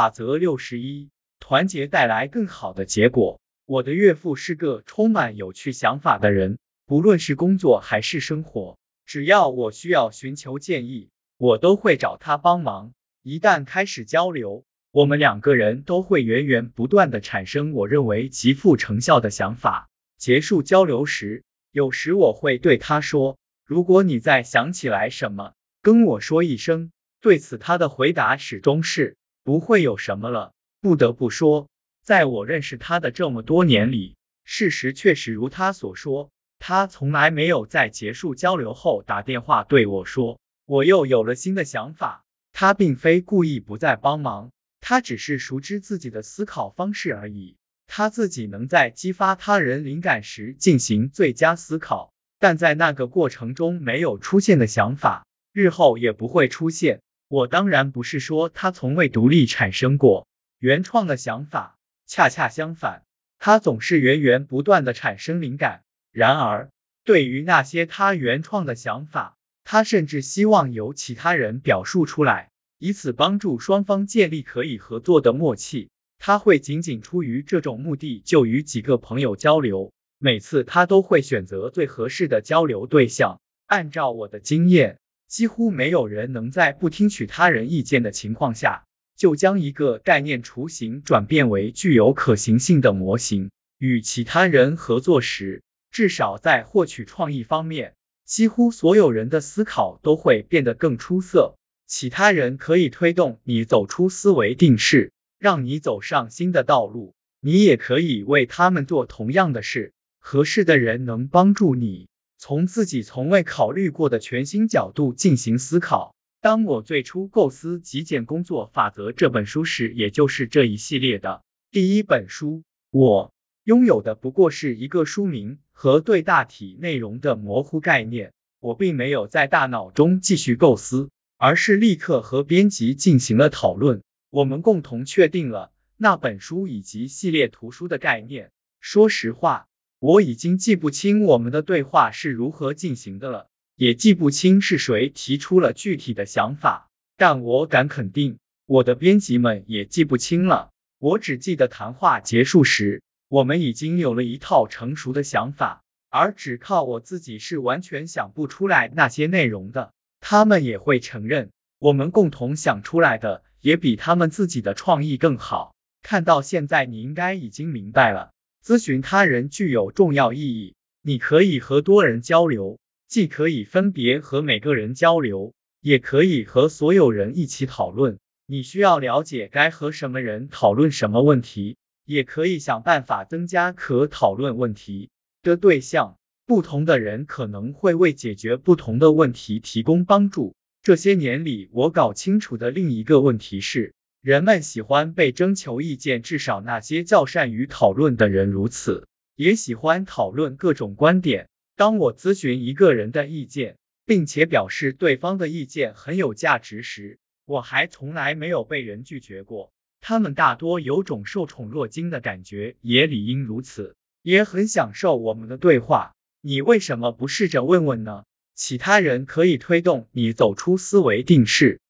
法则六十一，团结带来更好的结果。我的岳父是个充满有趣想法的人，不论是工作还是生活，只要我需要寻求建议，我都会找他帮忙。一旦开始交流，我们两个人都会源源不断的产生我认为极富成效的想法。结束交流时，有时我会对他说：“如果你再想起来什么，跟我说一声。”对此，他的回答始终是：“不会有什么了。”不得不说，在我认识他的这么多年里，事实确实如他所说，他从来没有在结束交流后打电话对我说：“我又有了新的想法。”他并非故意不再帮忙，他只是熟知自己的思考方式而已。他自己能在激发他人灵感时进行最佳思考，但在那个过程中没有出现的想法，日后也不会出现。我当然不是说他从未独立产生过原创的想法，恰恰相反，他总是源源不断的产生灵感。然而，对于那些他原创的想法，他甚至希望由其他人表述出来，以此帮助双方建立可以合作的默契。他会仅仅出于这种目的就与几个朋友交流，每次他都会选择最合适的交流对象。按照我的经验，几乎没有人能在不听取他人意见的情况下，就将一个概念雏形转变为具有可行性的模型。与其他人合作时，至少在获取创意方面，几乎所有人的思考都会变得更出色。其他人可以推动你走出思维定式。让你走上新的道路，你也可以为他们做同样的事。合适的人能帮助你从自己从未考虑过的全新角度进行思考。当我最初构思《极简工作法则》这本书时，也就是这一系列的第一本书。我拥有的不过是一个书名和对大体内容的模糊概念。我并没有在大脑中继续构思，而是立刻和编辑进行了讨论。我们共同确定了那本书以及系列图书的概念。说实话，我已经记不清我们的对话是如何进行的了，也记不清是谁提出了具体的想法。但我敢肯定，我的编辑们也记不清了。我只记得谈话结束时，我们已经有了一套成熟的想法，而只靠我自己是完全想不出来那些内容的。他们也会承认，我们共同想出来的。也比他们自己的创意更好。看到现在，你应该已经明白了，咨询他人具有重要意义。你可以和多人交流，既可以分别和每个人交流，也可以和所有人一起讨论。你需要了解该和什么人讨论什么问题，也可以想办法增加可讨论问题的对象。不同的人可能会为解决不同的问题提供帮助。这些年里，我搞清楚的另一个问题是，人们喜欢被征求意见，至少那些较善于讨论的人如此，也喜欢讨论各种观点。当我咨询一个人的意见，并且表示对方的意见很有价值时，我还从来没有被人拒绝过。他们大多有种受宠若惊的感觉，也理应如此，也很享受我们的对话。你为什么不试着问问呢？其他人可以推动你走出思维定式。